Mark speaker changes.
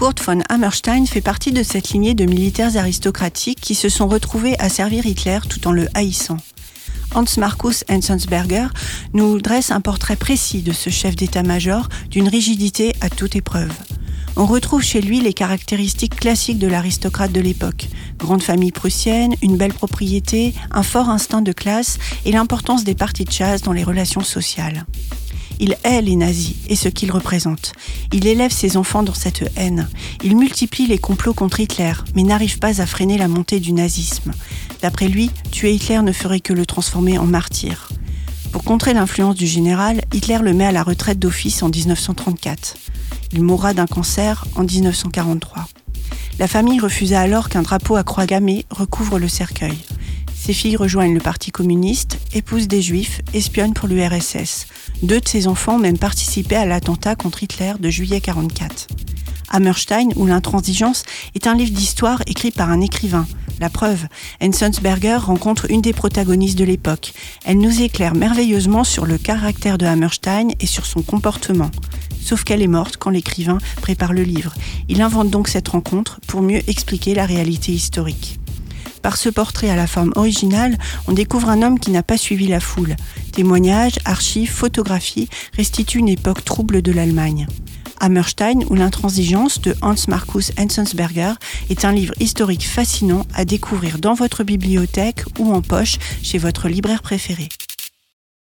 Speaker 1: Kurt von Hammerstein fait partie de cette lignée de militaires aristocratiques qui se sont retrouvés à servir Hitler tout en le haïssant. Hans Markus Enzensberger nous dresse un portrait précis de ce chef d'état-major d'une rigidité à toute épreuve. On retrouve chez lui les caractéristiques classiques de l'aristocrate de l'époque. Grande famille prussienne, une belle propriété, un fort instinct de classe et l'importance des parties de chasse dans les relations sociales. Il hait les nazis et ce qu'ils représentent. Il élève ses enfants dans cette haine. Il multiplie les complots contre Hitler, mais n'arrive pas à freiner la montée du nazisme. D'après lui, tuer Hitler ne ferait que le transformer en martyr. Pour contrer l'influence du général, Hitler le met à la retraite d'office en 1934. Il mourra d'un cancer en 1943. La famille refusa alors qu'un drapeau à croix gammée recouvre le cercueil. Ses filles rejoignent le Parti communiste, épousent des juifs, espionnent pour l'URSS. Deux de ses enfants ont même participé à l'attentat contre Hitler de juillet 44. Hammerstein ou l'intransigeance est un livre d'histoire écrit par un écrivain. La preuve, Enzensberger rencontre une des protagonistes de l'époque. Elle nous éclaire merveilleusement sur le caractère de Hammerstein et sur son comportement. Sauf qu'elle est morte quand l'écrivain prépare le livre. Il invente donc cette rencontre pour mieux expliquer la réalité historique. Par ce portrait à la forme originale, on découvre un homme qui n'a pas suivi la foule. Témoignages, archives, photographies restituent une époque trouble de l'Allemagne. Hammerstein ou l'intransigeance de Hans Markus Enzensberger est un livre historique fascinant à découvrir dans votre bibliothèque ou en poche chez votre libraire préféré.